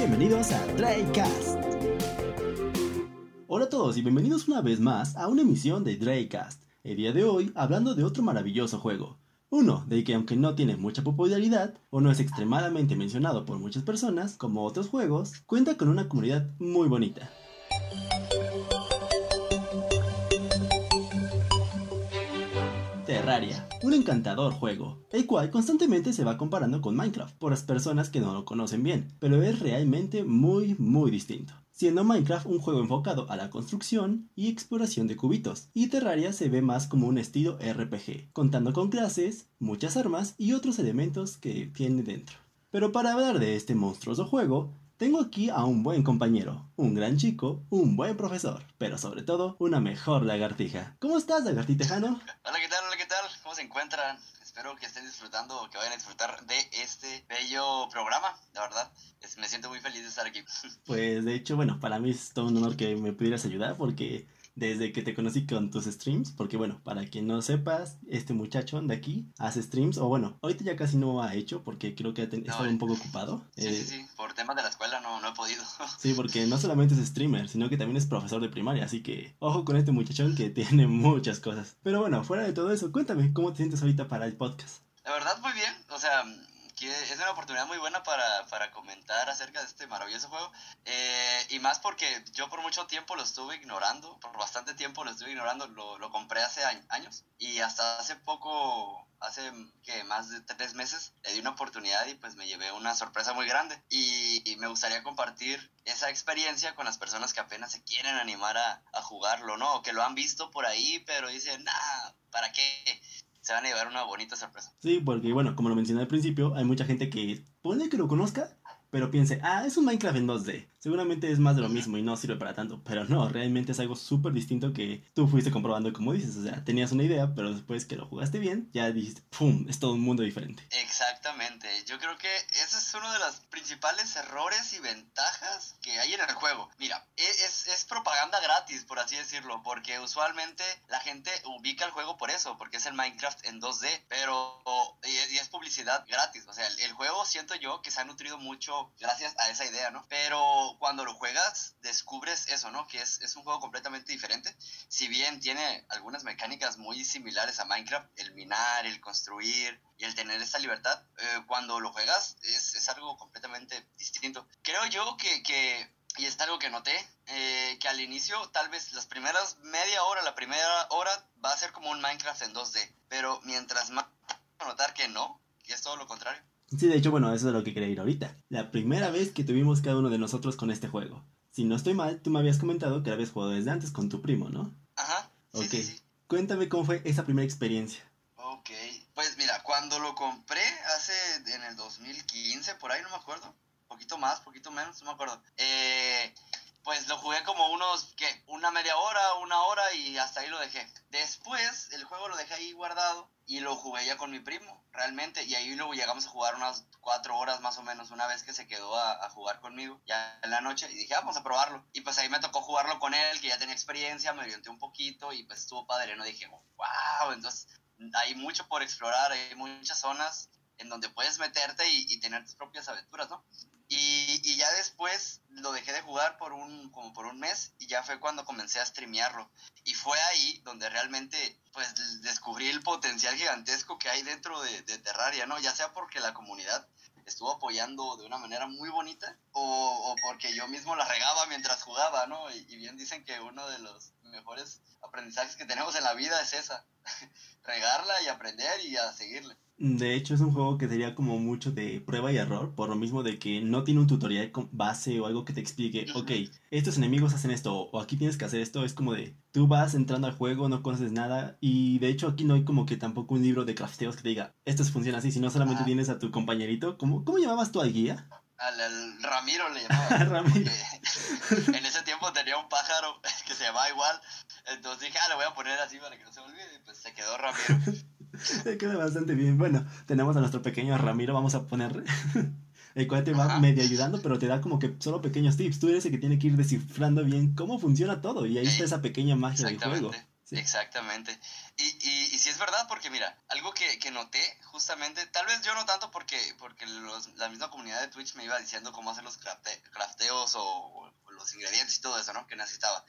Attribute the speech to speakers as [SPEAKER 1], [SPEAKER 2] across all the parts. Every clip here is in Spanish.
[SPEAKER 1] Bienvenidos a Draycast. Hola a todos y bienvenidos una vez más a una emisión de Draycast. El día de hoy hablando de otro maravilloso juego. Uno, de que aunque no tiene mucha popularidad o no es extremadamente mencionado por muchas personas, como otros juegos, cuenta con una comunidad muy bonita. Terraria, un encantador juego, el cual constantemente se va comparando con Minecraft por las personas que no lo conocen bien, pero es realmente muy muy distinto. Siendo Minecraft un juego enfocado a la construcción y exploración de cubitos, y Terraria se ve más como un estilo RPG, contando con clases, muchas armas y otros elementos que tiene dentro. Pero para hablar de este monstruoso juego, tengo aquí a un buen compañero, un gran chico, un buen profesor, pero sobre todo una mejor lagartija. ¿Cómo estás, lagartijano?
[SPEAKER 2] Hola, ¿qué tal? Hola, ¿qué tal? ¿Cómo se encuentran? Espero que estén disfrutando, que vayan a disfrutar de este bello programa, la verdad. me siento muy feliz de estar aquí.
[SPEAKER 1] Pues de hecho, bueno, para mí es todo un honor que me pudieras ayudar porque desde que te conocí con tus streams, porque bueno, para quien no sepas, este muchacho de aquí hace streams, o bueno, ahorita ya casi no ha hecho porque creo que ha estado un poco ocupado.
[SPEAKER 2] Sí, sí, eh, sí, por temas de la escuela no, no he podido.
[SPEAKER 1] sí, porque no solamente es streamer, sino que también es profesor de primaria, así que ojo con este muchachón que tiene muchas cosas. Pero bueno, fuera de todo eso, cuéntame, ¿cómo te sientes ahorita para el podcast?
[SPEAKER 2] La verdad, muy bien, o sea es una oportunidad muy buena para, para comentar acerca de este maravilloso juego. Eh, y más porque yo por mucho tiempo lo estuve ignorando, por bastante tiempo lo estuve ignorando, lo, lo compré hace años y hasta hace poco, hace que más de tres meses, le di una oportunidad y pues me llevé una sorpresa muy grande. Y, me gustaría compartir esa experiencia con las personas que apenas se quieren animar a, a jugarlo, ¿no? O que lo han visto por ahí, pero dicen, nah, ¿para qué? Se van a llevar una bonita sorpresa.
[SPEAKER 1] Sí, porque bueno, como lo mencioné al principio, hay mucha gente que pone que lo conozca, pero piense, ah, es un Minecraft en 2D. Seguramente es más de lo mismo y no sirve para tanto, pero no, realmente es algo súper distinto que tú fuiste comprobando como dices, o sea, tenías una idea, pero después que lo jugaste bien, ya dijiste, ¡pum!, es todo un mundo diferente.
[SPEAKER 2] Exactamente, yo creo que ese es uno de los principales errores y ventajas que hay en el juego. Mira, e, es, es propaganda gratis, por así decirlo, porque usualmente la gente ubica el juego por eso, porque es el Minecraft en 2D, pero y, es publicidad gratis, o sea, el, el juego siento yo que se ha nutrido mucho gracias a esa idea, ¿no? Pero cuando lo juegas descubres eso, ¿no? Que es, un juego completamente diferente. Si bien tiene algunas mecánicas muy similares a Minecraft, el minar, el construir y el tener esta libertad, eh, cuando lo juegas es, algo completamente distinto. Creo yo que, y es algo que noté, eh, que al inicio, tal vez las primeras media hora, la primera hora va a ser como un Minecraft en 2D, pero mientras más notar que no, que es todo lo contrario.
[SPEAKER 1] Sí, de hecho, bueno, eso es lo que quería ir ahorita. La primera vez que tuvimos cada uno de nosotros con este juego. Si no estoy mal, tú me habías comentado que habías jugado desde antes con tu primo, ¿no?
[SPEAKER 2] Ajá. Sí,
[SPEAKER 1] ok. Sí, Cuéntame cómo fue esa primera experiencia.
[SPEAKER 2] Ok. Pues mira, cuando lo compré hace en el 2015, por ahí no me acuerdo. Poquito más, poquito menos, no me acuerdo. Eh, pues lo jugué como unos, ¿qué? Una media hora, una hora y hasta ahí lo dejé. Después el juego lo dejé ahí guardado y lo jugué ya con mi primo, realmente. Y ahí luego llegamos a jugar unas cuatro horas más o menos, una vez que se quedó a, jugar conmigo, ya en la noche. Y dije, ah, vamos a probarlo. Y pues ahí me tocó jugarlo con él, que ya tenía experiencia, me orienté un poquito y pues estuvo padre, ¿no? Dije, wow, entonces hay mucho por explorar, hay muchas zonas en donde puedes meterte y, y tener tus propias aventuras, ¿no? Y, y, ya después lo dejé de jugar por un, como por un mes y ya fue cuando comencé a streamearlo. Y fue ahí donde realmente pues descubrí el potencial gigantesco que hay dentro de, de Terraria, ¿no? Ya sea porque la comunidad estuvo apoyando de una manera muy bonita o, o porque yo mismo la regaba mientras jugaba, ¿no? Y, bien dicen que uno de los mejores aprendizajes que tenemos en la vida es esa, regarla y aprender y a seguirle.
[SPEAKER 1] De hecho, es un juego que sería como mucho de prueba y error, por lo mismo de que no tiene un tutorial con base o algo que te explique, ok, estos enemigos hacen esto, o aquí tienes que hacer esto, es como de, tú vas entrando al juego, no conoces nada, y de hecho aquí no hay como que tampoco un libro de crafteos que te diga, esto funciona así, sino solamente tienes a tu compañerito, ¿cómo, cómo llamabas tú al guía?
[SPEAKER 2] Al, Ramiro le llamaba.
[SPEAKER 1] Ramiro.
[SPEAKER 2] en ese tiempo tenía un pájaro que se llamaba igual, entonces dije, ah, lo voy a poner así para que no se olvide, y pues se quedó Ramiro.
[SPEAKER 1] Queda bastante bien. Bueno, tenemos a nuestro pequeño Ramiro, vamos a poner. el cual te va medio ayudando, pero te da como que solo pequeños tips. Tú eres el que tiene que ir descifrando bien cómo funciona todo. Y ahí está esa pequeña magia del juego.
[SPEAKER 2] Exactamente. Y, y, y sí es verdad, porque mira, algo que, que, noté justamente, tal vez yo no tanto porque, porque los, la misma comunidad de Twitch me iba diciendo cómo hacer los crafteos o, o, los ingredientes y todo eso, ¿no? Que necesitaba.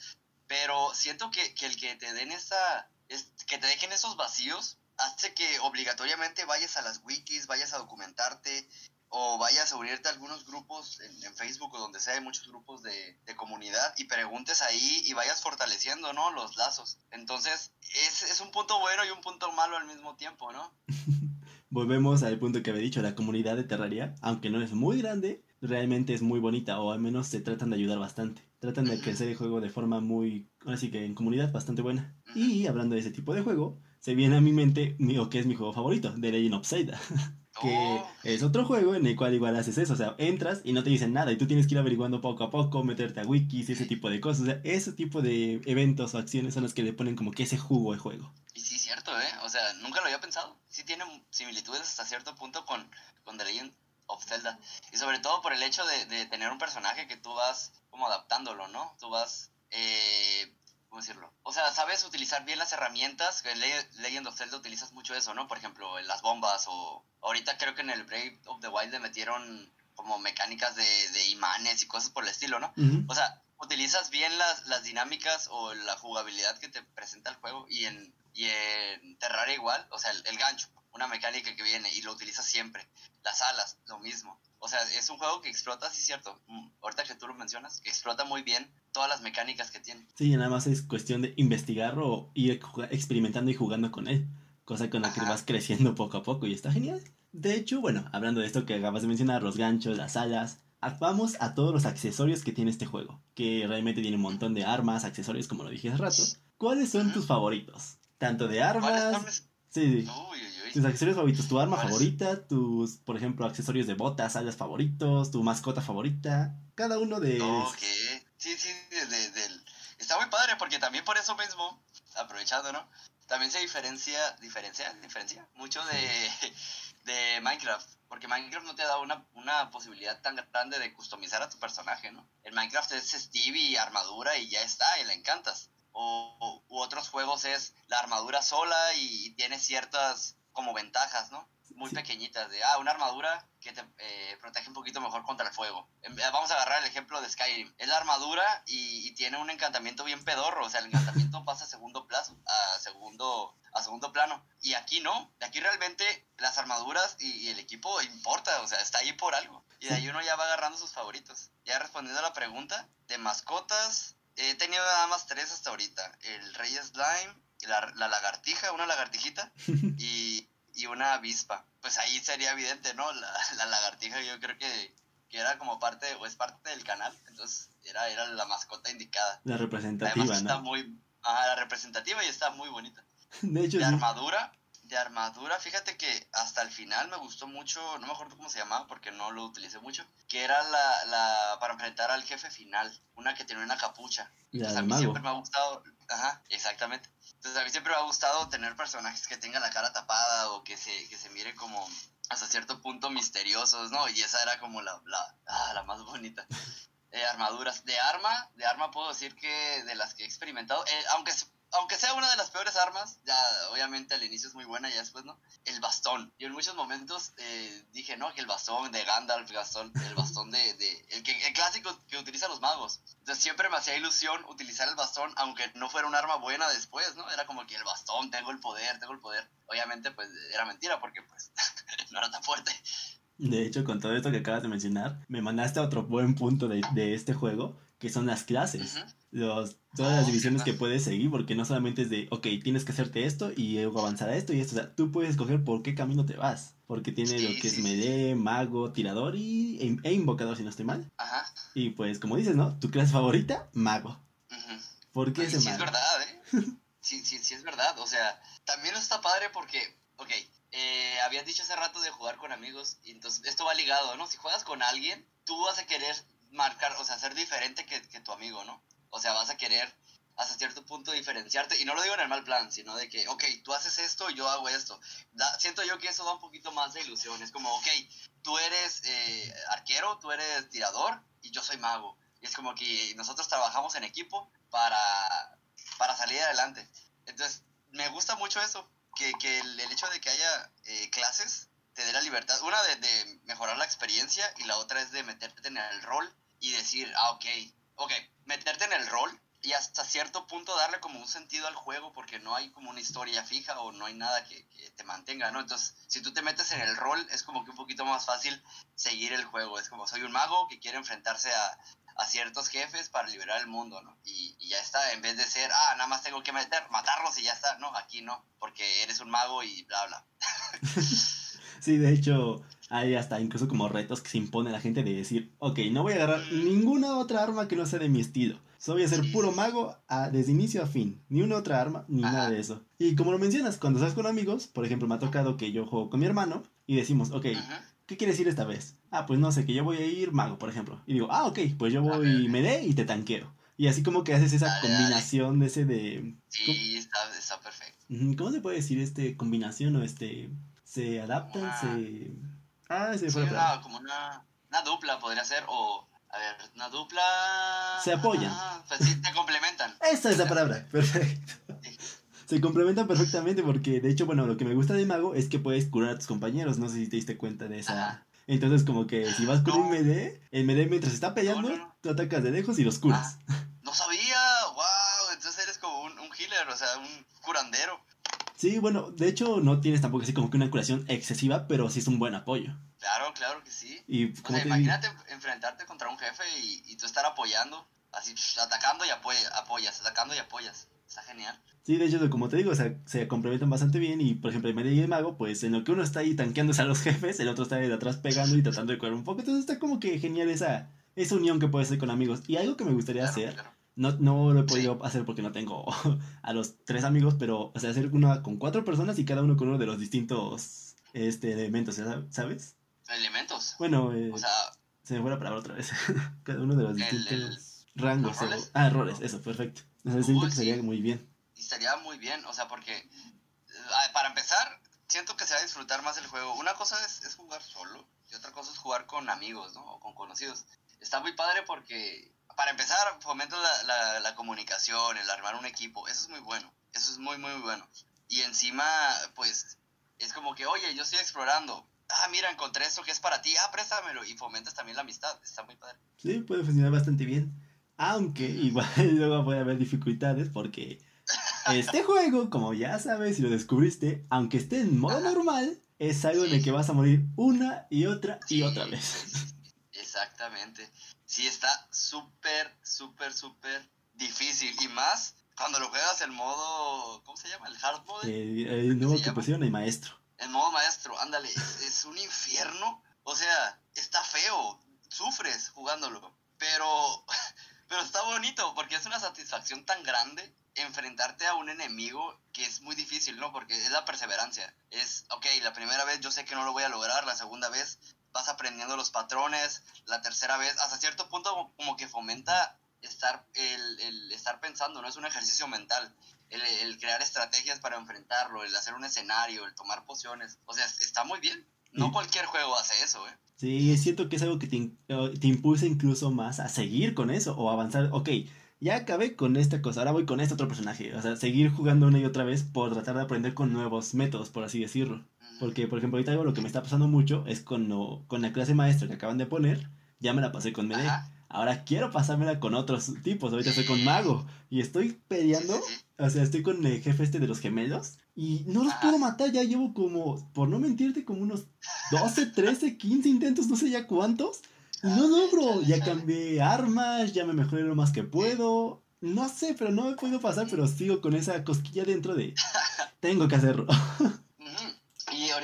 [SPEAKER 2] Pero siento que, que el que te den esa, es, que te dejen esos vacíos, hace que obligatoriamente vayas a las wikis, vayas a documentarte, o vayas a unirte a algunos grupos en, en, Facebook o donde sea, hay muchos grupos de, de, comunidad y preguntes ahí y vayas fortaleciendo, ¿no? Los lazos. Entonces, es, es un punto bueno y un punto malo al mismo tiempo, ¿no?
[SPEAKER 1] Volvemos al punto que había dicho, la comunidad de Terraria, aunque no es muy grande, realmente es muy bonita, o al menos se tratan de ayudar bastante. Tratan de crecer el juego de forma muy, así que en comunidad bastante buena. Y hablando de ese tipo de juego, se viene a mi mente o que es mi juego favorito, The Legend of Zelda. que oh. es otro juego en el cual igual haces eso, o sea, entras y no te dicen nada y tú tienes que ir averiguando poco a poco, meterte a wikis y ese tipo de cosas, o sea, ese tipo de eventos o acciones son los que le ponen como que ese jugo al juego.
[SPEAKER 2] Y sí, cierto, ¿eh? O sea, nunca lo había pensado, sí tiene similitudes hasta cierto punto con, con The Legend of Zelda, y sobre todo por el hecho de, de tener un personaje que tú vas como adaptándolo, ¿no? Tú vas... Eh. O sea, sabes utilizar bien las herramientas. En Legend of Zelda utilizas mucho eso, ¿no? Por ejemplo, en las bombas o ahorita creo que en el Brave of the Wild le metieron como mecánicas de, de imanes y cosas por el estilo, ¿no? Uh -huh. O sea, utilizas bien las, las dinámicas o la jugabilidad que te presenta el juego y en, y en Terraria igual, o sea, el, el gancho, una mecánica que viene y lo utilizas siempre. Las alas, lo mismo. O sea, es un juego que explota, sí, cierto. Ahorita que tú lo mencionas, que explota muy bien todas las mecánicas que tiene.
[SPEAKER 1] Sí, nada más es cuestión de investigar o ir experimentando y jugando con él. Cosa con la Ajá. que vas creciendo poco a poco y está genial. De hecho, bueno, hablando de esto que acabas de mencionar, los ganchos, las alas, vamos a todos los accesorios que tiene este juego. Que realmente tiene un montón de armas, accesorios, como lo dije hace rato. ¿Cuáles son tus favoritos? Tanto de armas. Sí, sí. Uy. Tus accesorios favoritos, tu arma favorita, tus, por ejemplo, accesorios de botas, alas favoritos, tu mascota favorita. Cada uno de.
[SPEAKER 2] Ok. Sí, sí, de, de, de, está muy padre porque también por eso mismo, aprovechando, ¿no? También se diferencia, diferencia, diferencia mucho de, de Minecraft. Porque Minecraft no te da una, una posibilidad tan grande de customizar a tu personaje, ¿no? En Minecraft es Stevie, armadura y ya está, y le encantas. O, o u otros juegos es la armadura sola y, y tiene ciertas como ventajas, ¿no? Muy sí. pequeñitas, de, ah, una armadura que te eh, protege un poquito mejor contra el fuego. Vamos a agarrar el ejemplo de Skyrim. Es la armadura y, y tiene un encantamiento bien pedorro, o sea, el encantamiento pasa a segundo plazo, a segundo, a segundo plano. Y aquí no, aquí realmente las armaduras y, y el equipo importa, o sea, está ahí por algo. Y de ahí uno ya va agarrando sus favoritos. Ya respondiendo a la pregunta, de mascotas, he tenido nada más tres hasta ahorita. El Rey Slime, la, la lagartija, una lagartijita, y, y, una avispa. Pues ahí sería evidente, ¿no? La, la lagartija yo creo que, que, era como parte, o es parte del canal, entonces era, era la mascota indicada.
[SPEAKER 1] La representativa,
[SPEAKER 2] Además,
[SPEAKER 1] ¿no?
[SPEAKER 2] está muy, ah, la representativa y está muy bonita.
[SPEAKER 1] De hecho,
[SPEAKER 2] de
[SPEAKER 1] sí.
[SPEAKER 2] armadura, de armadura, fíjate que hasta el final me gustó mucho, no me acuerdo cómo se llamaba porque no lo utilicé mucho, que era la, la para enfrentar al jefe final, una que tenía una capucha. Entonces a mí mago. siempre me ha gustado, ajá, exactamente. Entonces a mí siempre me ha gustado tener personajes que tengan la cara tapada o que se, que se mire como hasta cierto punto misteriosos, ¿no? Y esa era como la, la, ah, la más bonita. Eh, armaduras. De arma, de arma puedo decir que de las que he experimentado, eh, aunque aunque sea una de las peores armas, ya obviamente al inicio es muy buena y después no, el bastón. Yo en muchos momentos eh, dije, no, que el bastón de Gandalf, el bastón, el bastón de, de el, que, el clásico que utilizan los magos. Entonces siempre me hacía ilusión utilizar el bastón, aunque no fuera un arma buena después, ¿no? Era como que el bastón, tengo el poder, tengo el poder. Obviamente pues era mentira porque pues no era tan fuerte.
[SPEAKER 1] De hecho, con todo esto que acabas de mencionar, me mandaste a otro buen punto de, de este juego, que son las clases. Uh -huh. Los, todas las divisiones que puedes seguir, porque no solamente es de, ok, tienes que hacerte esto y luego avanzar a esto y esto. O sea, tú puedes escoger por qué camino te vas. Porque tiene sí, lo que sí, es melee, mago, tirador y, e, e, invocador, si no estoy mal.
[SPEAKER 2] Ajá.
[SPEAKER 1] Y pues, como dices, ¿no? Tu clase favorita, mago.
[SPEAKER 2] Uh -huh.
[SPEAKER 1] ¿Por qué
[SPEAKER 2] Oye,
[SPEAKER 1] ese
[SPEAKER 2] sí
[SPEAKER 1] mago?
[SPEAKER 2] es verdad, ¿eh? sí, sí, sí es verdad. O sea, también está padre porque, ok, eh, habías dicho hace rato de jugar con amigos, y entonces esto va ligado, ¿no? Si juegas con alguien, tú vas a querer marcar, o sea, ser diferente que, que tu amigo, ¿no? O sea, vas a querer hasta cierto punto diferenciarte, y no lo digo en el mal plan, sino de que, ok, tú haces esto yo hago esto. Siento yo que eso da un poquito más de ilusión, es como, ok, tú eres eh, arquero, tú eres tirador y yo soy mago. Y es como que nosotros trabajamos en equipo para, para salir adelante. Entonces me gusta mucho eso, que, que el, el hecho de que haya eh, clases te dé la libertad, una de, de mejorar la experiencia y la otra es de meterte en el rol y decir, ah, ok, ok, meterte en el rol y hasta cierto punto darle como un sentido al juego porque no hay como una historia fija o no hay nada que, te mantenga, ¿no? Entonces, si tú te metes en el rol, es como que un poquito más fácil seguir el juego. Es como soy un mago que quiere enfrentarse a, ciertos jefes para liberar el mundo, ¿no? Y, ya está, en vez de ser, ah, nada más tengo que meter, matarlos y ya está, no, aquí no, porque eres un mago y bla, bla.
[SPEAKER 1] sí, de hecho, hay hasta incluso como retos que se impone a la gente de decir, ok, no voy a agarrar ninguna otra arma que no sea de mi estilo. So voy a ser puro mago a, desde inicio a fin. Ni una otra arma, ni Ajá. nada de eso. Y como lo mencionas, cuando estás con amigos, por ejemplo, me ha tocado que yo juego con mi hermano y decimos, ok, Ajá. ¿qué quieres ir esta vez? Ah, pues no sé, que yo voy a ir mago, por ejemplo. Y digo, ah, ok, pues yo voy okay. melee y te tanqueo. Y así como que haces esa dale, combinación
[SPEAKER 2] dale.
[SPEAKER 1] de ese de...
[SPEAKER 2] Sí, está, está, perfecto.
[SPEAKER 1] ¿Cómo se puede decir este combinación o este... Se adaptan, se...
[SPEAKER 2] Ah, se sí, fue una, como una, una dupla podría ser, o a ver, una dupla.
[SPEAKER 1] Se apoyan.
[SPEAKER 2] Ah, pues sí, te complementan.
[SPEAKER 1] Esa es la palabra, perfecto. Sí. Se complementan perfectamente porque, de hecho, bueno, lo que me gusta de Mago es que puedes curar a tus compañeros. No sé si te diste cuenta de esa. Ajá. Entonces, como que si vas con no. un MD, el MD mientras está peleando, no, no, tú atacas de lejos y los curas.
[SPEAKER 2] Ah, no sabía, wow. Entonces eres como un, un healer, o sea, un curandero.
[SPEAKER 1] Sí, bueno, de hecho no tienes tampoco así como que una curación excesiva, pero sí es un buen apoyo.
[SPEAKER 2] Claro, claro que sí.
[SPEAKER 1] Y,
[SPEAKER 2] o sea, imagínate digo? enfrentarte contra un jefe y, y, tú estar apoyando, así atacando y apoyas, apoyas, atacando y apoyas. Está genial.
[SPEAKER 1] Sí, de hecho, como te digo, o sea, se complementan bastante bien y, por ejemplo, el medio y el mago, pues en lo que uno está ahí tanqueándose a los jefes, el otro está de atrás pegando y tratando de curar un poco. Entonces está como que genial esa, esa unión que puede ser con amigos. Y algo que me gustaría claro, hacer... Claro no, no lo he podido sí. hacer porque no tengo a los tres amigos, pero, o sea, hacer una con cuatro personas y cada uno con uno de los distintos este, elementos, ¿sabes?
[SPEAKER 2] Elementos.
[SPEAKER 1] Bueno, eh,
[SPEAKER 2] o sea,
[SPEAKER 1] se me fue la palabra otra vez. cada uno de los distintos el, rangos. ¿roles? O, ah, roles, eso, perfecto. O sea, siento que sería sí. muy bien.
[SPEAKER 2] Y estaría muy bien, o sea, porque, eh, para empezar, siento que se va a disfrutar más el juego. Una cosa es, es jugar solo y otra cosa es jugar con amigos, ¿no? O con conocidos. Está muy padre porque para empezar, fomento la, la, la, comunicación, el armar un equipo. Eso es muy bueno. Eso es muy, muy bueno. Y encima, pues, es como que, oye, yo estoy explorando. Ah, mira, encontré esto que es para ti. Ah, préstamelo. Y fomentas también la amistad. Está muy padre.
[SPEAKER 1] Sí, puede funcionar bastante bien. Aunque igual luego puede haber dificultades porque este juego, como ya sabes y lo descubriste, aunque esté en modo normal, es algo sí. en el que vas a morir una y otra y sí. otra vez.
[SPEAKER 2] Exactamente sí está súper, súper, súper difícil. Y más cuando lo juegas en modo, ¿cómo se llama? El hard mode.
[SPEAKER 1] Eh, el nuevo que pusieron, el maestro.
[SPEAKER 2] El modo maestro, ándale, es, es, un infierno. O sea, está feo, sufres jugándolo. Pero, pero está bonito porque es una satisfacción tan grande enfrentarte a un enemigo que es muy difícil, ¿no? Porque es la perseverancia. Es, ok, la primera vez yo sé que no lo voy a lograr, la segunda vez vas aprendiendo los patrones, la tercera vez, hasta cierto punto como que fomenta estar, el, el estar pensando, ¿no? Es un ejercicio mental, el, el, crear estrategias para enfrentarlo, el hacer un escenario, el tomar pociones, o sea, está muy bien. No sí. cualquier juego hace eso, ¿eh?
[SPEAKER 1] Sí, siento que es algo que te, te impulsa incluso más a seguir con eso o avanzar, ok, ya acabé con esta cosa, ahora voy con este otro personaje. O sea, seguir jugando una y otra vez por tratar de aprender con nuevos métodos, por así decirlo. Porque, por ejemplo, ahorita algo lo que me está pasando mucho es con, lo, con la clase maestra que acaban de poner, ya me la pasé con Mede. Ahora quiero pasármela con otros tipos. Ahorita estoy con Mago. Y estoy peleando. O sea, estoy con el jefe este de los gemelos. Y no los puedo matar. Ya llevo como, por no mentirte, como unos 12, 13, 15 intentos, no sé ya cuántos. Y no logro. Ya cambié armas, ya me mejoré lo más que puedo. No sé, pero no me puedo pasar, pero sigo con esa cosquilla dentro de... Tengo que hacerlo.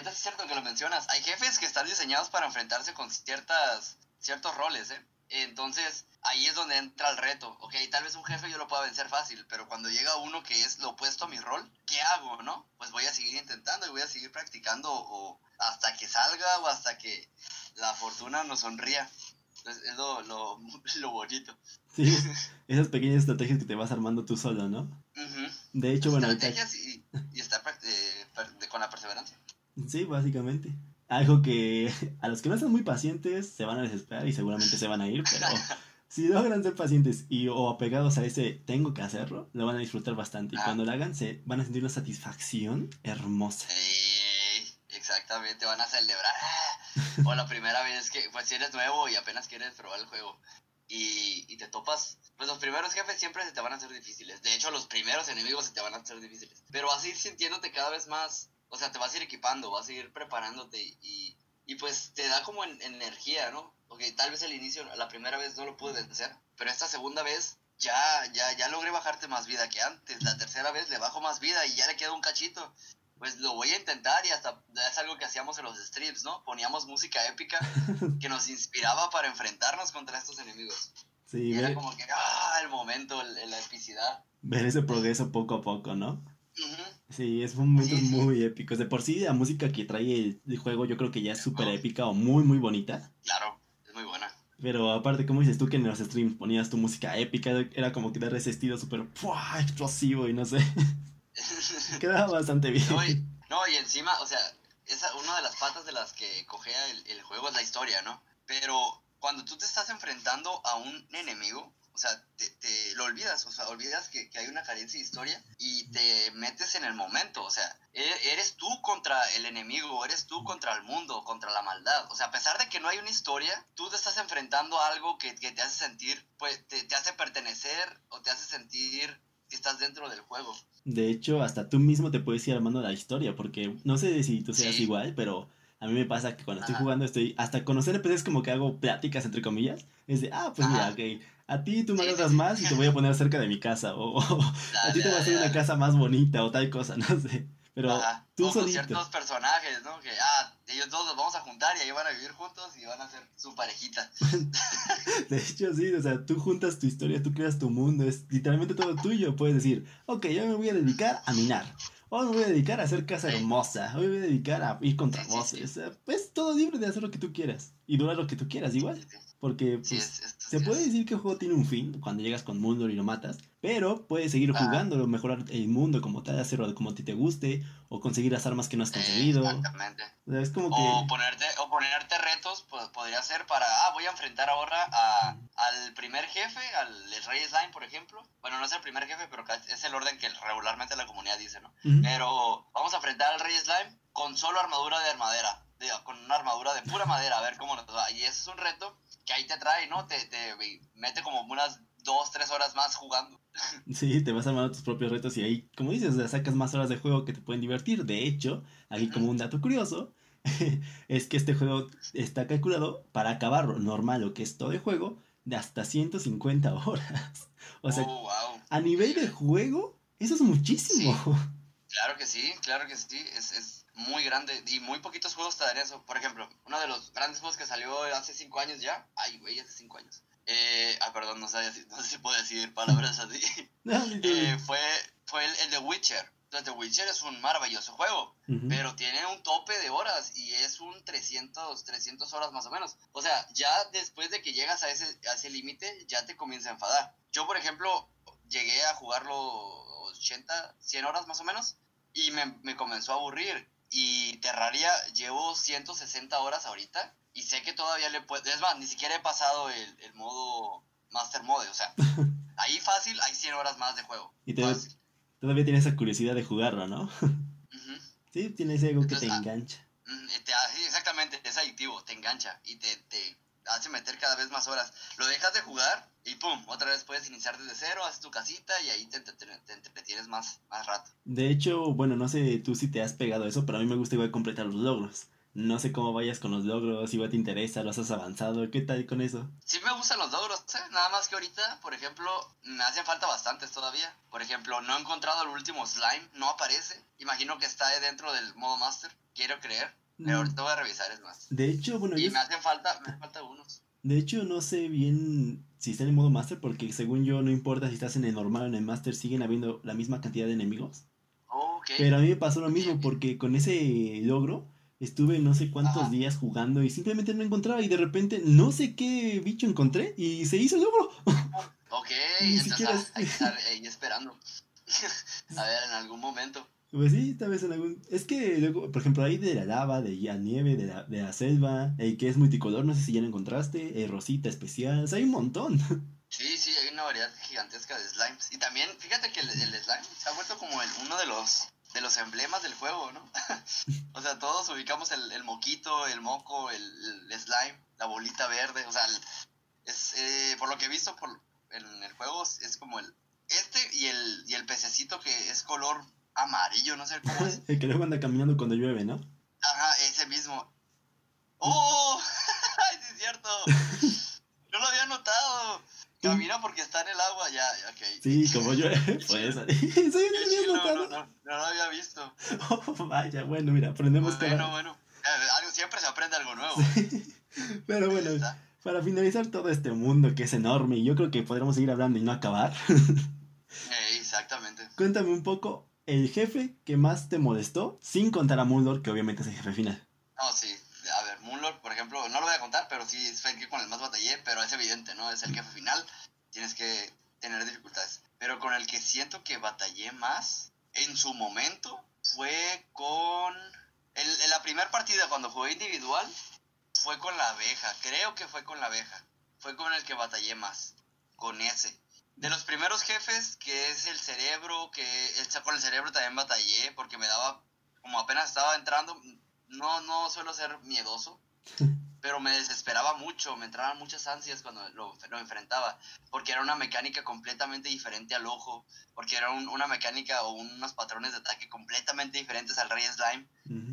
[SPEAKER 2] Ahorita es cierto que lo mencionas, hay jefes que están diseñados para enfrentarse con ciertas, ciertos roles, ¿eh? Entonces, ahí es donde entra el reto. Ok, tal vez un jefe yo lo pueda vencer fácil, pero cuando llega uno que es lo opuesto a mi rol, ¿qué hago, no? Pues voy a seguir intentando y voy a seguir practicando o hasta que salga o hasta que la fortuna nos sonría. Entonces, es lo, lo, lo bonito.
[SPEAKER 1] Sí, esas pequeñas estrategias que te vas armando tú solo, ¿no?
[SPEAKER 2] Uh -huh.
[SPEAKER 1] De hecho, bueno...
[SPEAKER 2] Estrategias y, y estar perseverancia.
[SPEAKER 1] Sí, básicamente. Algo que a los que no están muy pacientes se van a desesperar y seguramente se van a ir, pero si logran ser pacientes y o apegados a ese tengo que hacerlo, lo van a disfrutar bastante. Y
[SPEAKER 2] Ah.
[SPEAKER 1] cuando lo hagan, se van a sentir una satisfacción hermosa.
[SPEAKER 2] Sí, exactamente, van a celebrar. O la primera vez que, pues si eres nuevo y apenas quieres probar el juego y, y te topas, pues los primeros jefes siempre se te van a hacer difíciles. De hecho, los primeros enemigos se te van a hacer difíciles. Pero vas a ir sintiéndote cada vez más, o sea, te vas a ir equipando, vas a ir preparándote y, y pues te da como en- energía, ¿no? Porque tal vez el inicio, la primera vez no lo pude vencer, pero esta segunda vez ya, ya, ya logré bajarte más vida que antes. La tercera vez le bajo más vida y ya le queda un cachito pues lo voy a intentar y hasta es algo que hacíamos en los streams, ¿no? Poníamos música épica que nos inspiraba para enfrentarnos contra estos enemigos.
[SPEAKER 1] Sí,
[SPEAKER 2] Y era como que, ah, el momento, el- la epicidad.
[SPEAKER 1] ver ese progreso poco a poco, ¿no? Sí, es
[SPEAKER 2] Sí, sí.
[SPEAKER 1] muy épicos. De por sí, la música que trae el, juego yo creo que ya es súper épica o muy, muy bonita.
[SPEAKER 2] Claro, es muy buena.
[SPEAKER 1] Pero aparte, como dices tú que en los streams ponías tu música épica, era como que dar ese estilo súper explosivo y no sé, quedaba bastante bien.
[SPEAKER 2] No, y, no, y encima, o sea, esa, una de las patas de las que cogea el, el juego es la historia, ¿no? Pero cuando tú te estás enfrentando a un enemigo, o sea, te, te lo olvidas, o sea, olvidas que, que hay una carencia de historia y te metes en el momento, o sea, e- eres tú contra el enemigo, eres tú contra el mundo, contra la maldad, o sea, a pesar de que no hay una historia, tú te estás enfrentando a algo que, que te hace sentir, pues, te, te hace pertenecer o te hace sentir que estás dentro del juego.
[SPEAKER 1] De hecho, hasta tú mismo te puedes ir armando la historia, porque no sé si tú seas
[SPEAKER 2] Sí.
[SPEAKER 1] igual, pero a mí me pasa que cuando estoy
[SPEAKER 2] Ajá.
[SPEAKER 1] jugando estoy, hasta conocer NPCs como que hago pláticas entre comillas, es de, ah, pues mira, ok, a ti tú me
[SPEAKER 2] Sí, sí,
[SPEAKER 1] agradas
[SPEAKER 2] sí.
[SPEAKER 1] más y te voy a poner cerca de mi casa, o, o a ti te voy a hacer una casa más bonita, o tal cosa, no sé, pero
[SPEAKER 2] Ajá.
[SPEAKER 1] tú
[SPEAKER 2] O con ciertos personajes, ¿no? Que, ah, ellos todos los vamos a juntar y ahí van a vivir juntos y van a ser su parejita.
[SPEAKER 1] De hecho, sí, o sea, tú juntas tu historia, tú creas tu mundo, es literalmente todo tuyo. Puedes decir, ok, yo me voy a dedicar a minar. O me voy a dedicar a hacer casa hermosa. O me voy a dedicar a ir contra voces. O sea, es todo libre de hacer lo que tú quieras. Y dura lo que tú quieras, igual. Porque,
[SPEAKER 2] Sí,
[SPEAKER 1] pues,
[SPEAKER 2] es- es-
[SPEAKER 1] se puede decir que el juego tiene un fin cuando llegas con Mundo y lo matas. Pero puedes seguir
[SPEAKER 2] Ajá.
[SPEAKER 1] jugándolo, mejorar el mundo como tal, hacerlo como a ti te guste. O conseguir las armas que no has conseguido.
[SPEAKER 2] Exactamente.
[SPEAKER 1] O sea, es como
[SPEAKER 2] O
[SPEAKER 1] que.
[SPEAKER 2] ponerte, o ponerte retos, po- podría ser para, ah, voy a enfrentar ahora a, al primer jefe, al el Rey Slime, por ejemplo. Bueno, no es el primer jefe, pero es el orden que regularmente la comunidad dice, ¿no? Pero vamos a enfrentar al Rey Slime con solo armadura de madera. Digo, con una armadura de pura madera, a ver cómo nos va. Y ese es un reto que ahí te trae, ¿no? Te, te mete como unas dos, tres horas más jugando.
[SPEAKER 1] Sí, te vas armando tus propios retos y ahí, como dices, sacas más horas de juego que te pueden divertir. De hecho, aquí como un dato curioso, es que este juego está calculado para acabarlo normal, lo que es todo el juego, de hasta 150 horas. O sea,
[SPEAKER 2] oh, wow.
[SPEAKER 1] a nivel de juego, eso es muchísimo.
[SPEAKER 2] Claro que sí, claro que sí. Es, es muy grande y muy poquitos juegos te dan eso. Por ejemplo, uno de los grandes juegos que salió hace cinco años ya. Ay, güey, hace cinco años. Eh, ah, perdón, no sé, si- no sé si puedo decir palabras así. Eh, fue fue el, el de Witcher. Entonces, The Witcher es un maravilloso juego. Pero tiene un tope de horas y es un 300, 300 horas más o menos. O sea, ya después de que llegas a ese, a ese límite, ya te comienza a enfadar. Yo, por ejemplo, llegué a jugarlo 80, 100 horas más o menos y me, me comenzó a aburrir. Y Terraria llevo 160 horas ahorita y sé que todavía le puedo... Es más, ni siquiera he pasado el, el modo Master Mode. O sea, ahí fácil hay 100 horas más de juego.
[SPEAKER 1] Y te-. Todavía tienes esa curiosidad de jugarlo, ¿no?
[SPEAKER 2] Ujú.
[SPEAKER 1] Sí, tienes algo que te
[SPEAKER 2] ah,
[SPEAKER 1] engancha.
[SPEAKER 2] Mm, te hace- exactamente, es adictivo, te engancha y te, te hace meter cada vez más horas. Lo dejas de jugar y pum, otra vez puedes iniciar desde cero, haces tu casita y ahí te, entreten- te entretienes más, más rato.
[SPEAKER 1] De hecho, bueno, no sé tú si te has pegado eso, pero a mí me gusta igual completar los logros. No sé cómo vayas con los logros, igual te interesa, los has avanzado, ¿qué tal con eso?
[SPEAKER 2] Sí me gustan los logros, ¿eh? nada más que ahorita, por ejemplo, me hacen falta bastantes todavía. Por ejemplo, no he encontrado el último slime, no aparece. Imagino que está dentro del modo master, quiero creer. Pero ahorita voy a revisar, es más.
[SPEAKER 1] De hecho, bueno,
[SPEAKER 2] Y
[SPEAKER 1] yo,
[SPEAKER 2] me hacen falta, me hacen falta unos.
[SPEAKER 1] de hecho no sé bien si está en el modo master, porque según yo no importa si estás en el normal o en el master, siguen habiendo la misma cantidad de enemigos. Pero a mí me pasó lo mismo, porque con ese logro estuve no sé cuántos
[SPEAKER 2] Ajá.
[SPEAKER 1] días jugando y simplemente no encontraba y de repente no sé qué bicho encontré y se hizo el logro.
[SPEAKER 2] Ok, entonces
[SPEAKER 1] siquiera
[SPEAKER 2] hay que estar ahí esperando. a ver, en algún momento.
[SPEAKER 1] Pues sí, tal vez en algún... Es que, luego, por ejemplo, hay de la lava, de la nieve, de la, de la selva, el que es multicolor, no sé si ya lo encontraste, el rosita especial, o sea, hay un montón.
[SPEAKER 2] Sí, sí, hay una variedad gigantesca de slimes. Y también, fíjate que el, el slime se ha vuelto como el, uno de los de los emblemas del juego, ¿no? o sea, todos ubicamos el, el moquito, el moco, el, el, slime, la bolita verde, o sea, es, eh, por lo que he visto por, en el juego es como el este y el, y el pececito que es color amarillo, no sé cómo es.
[SPEAKER 1] el que luego anda caminando cuando llueve, ¿no?
[SPEAKER 2] Ajá, ese mismo. ¡Oh! ¡Ay, sí es cierto! No lo había notado. Camina porque está en el agua, ya, ok.
[SPEAKER 1] Sí, como yo, puede salir. Sí,
[SPEAKER 2] no, no, no, no, lo había visto.
[SPEAKER 1] Oh, vaya, bueno, mira, aprendemos
[SPEAKER 2] bueno, Bueno, bueno, eh, siempre se aprende algo nuevo.
[SPEAKER 1] Pero bueno, para finalizar todo este mundo que es enorme y yo creo que podremos seguir hablando y no acabar.
[SPEAKER 2] eh, exactamente.
[SPEAKER 1] Cuéntame un poco el jefe que más te molestó, sin contar a Moonlord, que obviamente es el jefe final.
[SPEAKER 2] No, sí, a ver, Moonlord, por ejemplo, no lo voy a contar, pero sí fue el que con el más batallé, pero es evidente, ¿no? Es el jefe final, tienes que tener dificultades. Pero con el que siento que batallé más en su momento fue con... en la primera partida, cuando jugué individual, fue con la abeja, creo que fue con la abeja. Fue con el que batallé más, con ese. De los primeros jefes, que es el cerebro, que el, con el cerebro también batallé, porque me daba, como apenas estaba entrando, no, no suelo ser miedoso, pero me desesperaba mucho, me entraban muchas ansias cuando lo, lo enfrentaba, porque era una mecánica completamente diferente al ojo, porque era una mecánica o unos patrones de ataque completamente diferentes al Rey Slime,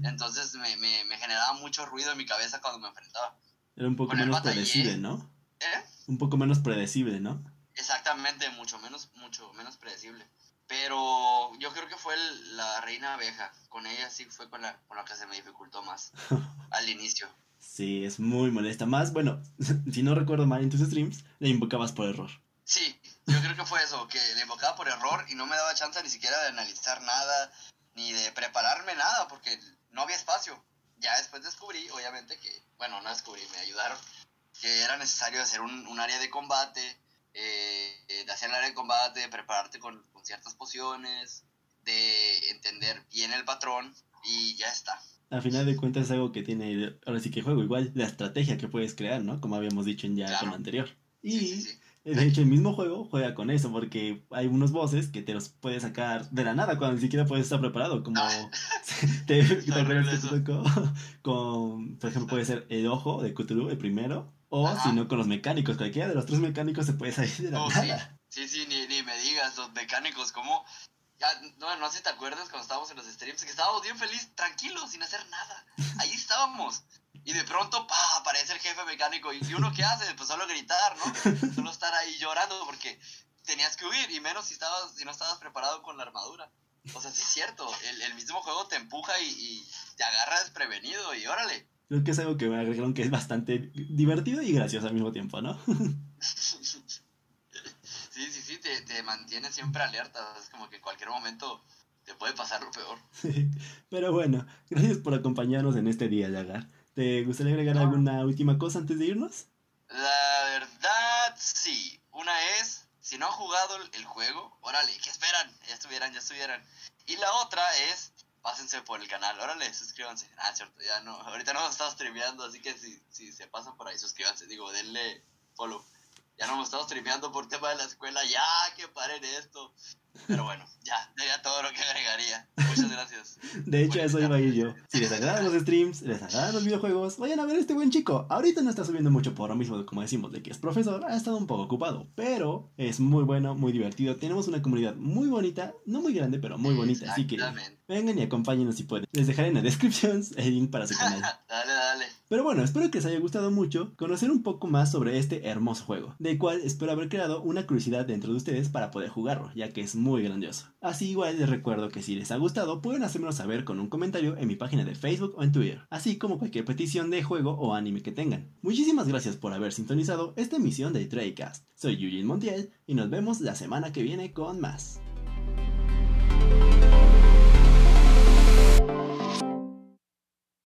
[SPEAKER 2] entonces me, me, me, generaba mucho ruido en mi cabeza cuando me enfrentaba.
[SPEAKER 1] Era un poco menos predecible, ¿no? ¿Eh? Un poco menos predecible, ¿no?
[SPEAKER 2] Exactamente, mucho menos, mucho menos predecible. Pero yo creo que fue la reina abeja. Con ella sí fue con la, con la que se me dificultó más al inicio.
[SPEAKER 1] Sí, es muy molesta. Más, bueno, si no recuerdo mal en tus streams, le invocabas por error.
[SPEAKER 2] Sí, yo creo que fue eso, que le invocaba por error y no me daba chance ni siquiera de analizar nada, ni de prepararme nada, porque no había espacio. Ya después descubrí, obviamente, que, bueno, no descubrí, me ayudaron, que era necesario hacer un, un área de combate, eh, de hacer el área de combate, de prepararte con, con ciertas pociones, de entender bien el patrón y ya está
[SPEAKER 1] al final de cuentas es algo que tiene, ahora sí que juego, igual la estrategia que puedes crear, ¿no? Como habíamos dicho en ya con lo anterior. Y de hecho el mismo juego juega con eso, porque hay unos bosses que te los puedes sacar de la nada cuando ni siquiera puedes estar preparado, como ah. te, tocó con, por ejemplo, puede ser el ojo de Cthulhu, el primero, o si no con los mecánicos, cualquiera de los tres mecánicos se puede salir de la oh, nada.
[SPEAKER 2] Sí, sí, ni, ni me digas, los mecánicos, como no, no sé si te acuerdas cuando estábamos en los streams, que estábamos bien felices, tranquilos, sin hacer nada. Ahí estábamos. Y de pronto, pa, aparece el jefe mecánico. ¿Y uno qué hace? Pues solo gritar, ¿no? Solo estar ahí llorando porque tenías que huir, y menos si, estabas, si no estabas preparado con la armadura. O sea, sí es cierto, el, mismo juego te empuja y, te agarra desprevenido y órale.
[SPEAKER 1] Creo que es algo que me agregaron que es bastante divertido y gracioso al mismo tiempo, ¿no?
[SPEAKER 2] Sí, sí, sí, te, te mantiene siempre alerta. Es como que en cualquier momento te puede pasar lo peor.
[SPEAKER 1] pero bueno, gracias por acompañarnos en este día, Yagar. ¿Te gustaría agregar alguna última cosa antes de irnos?
[SPEAKER 2] La verdad, sí. Una es, si no han jugado el juego, órale, ¿qué esperan? Ya estuvieran, ya estuvieran. Y la otra es, pásense por el canal, órale, suscríbanse. Ah, cierto, ya no, ahorita no estamos streameando, así que si, si se pasan por ahí, suscríbanse. Digo, denle follow ya no hemos estado streameando por tema de la escuela, ya que paren esto. Pero bueno, ya, ya todo lo que agregaría. Muchas gracias.
[SPEAKER 1] De hecho, eso iba a ir yo. Si les agradan los streams, les agradan los videojuegos, vayan a ver a este buen chico. Ahorita no está subiendo mucho por lo mismo, como decimos, de que es profesor, ha estado un poco ocupado. Pero es muy bueno, muy divertido. Tenemos una comunidad muy bonita, no muy grande, pero muy bonita. Así que vengan y acompáñenos si pueden. Les dejaré en la descripción el link para su canal.
[SPEAKER 2] dale, dale.
[SPEAKER 1] Pero bueno, espero que les haya gustado mucho conocer un poco más sobre este hermoso juego, del cual espero haber creado una curiosidad dentro de ustedes para poder jugarlo, ya que es muy grandioso. Así igual les recuerdo que si les ha gustado pueden hacérmelo saber con un comentario en mi página de Facebook o en Twitter, así como cualquier petición de juego o anime que tengan. Muchísimas gracias por haber sintonizado esta emisión de Treycast. Soy Eugene Montiel y nos vemos la semana que viene con más.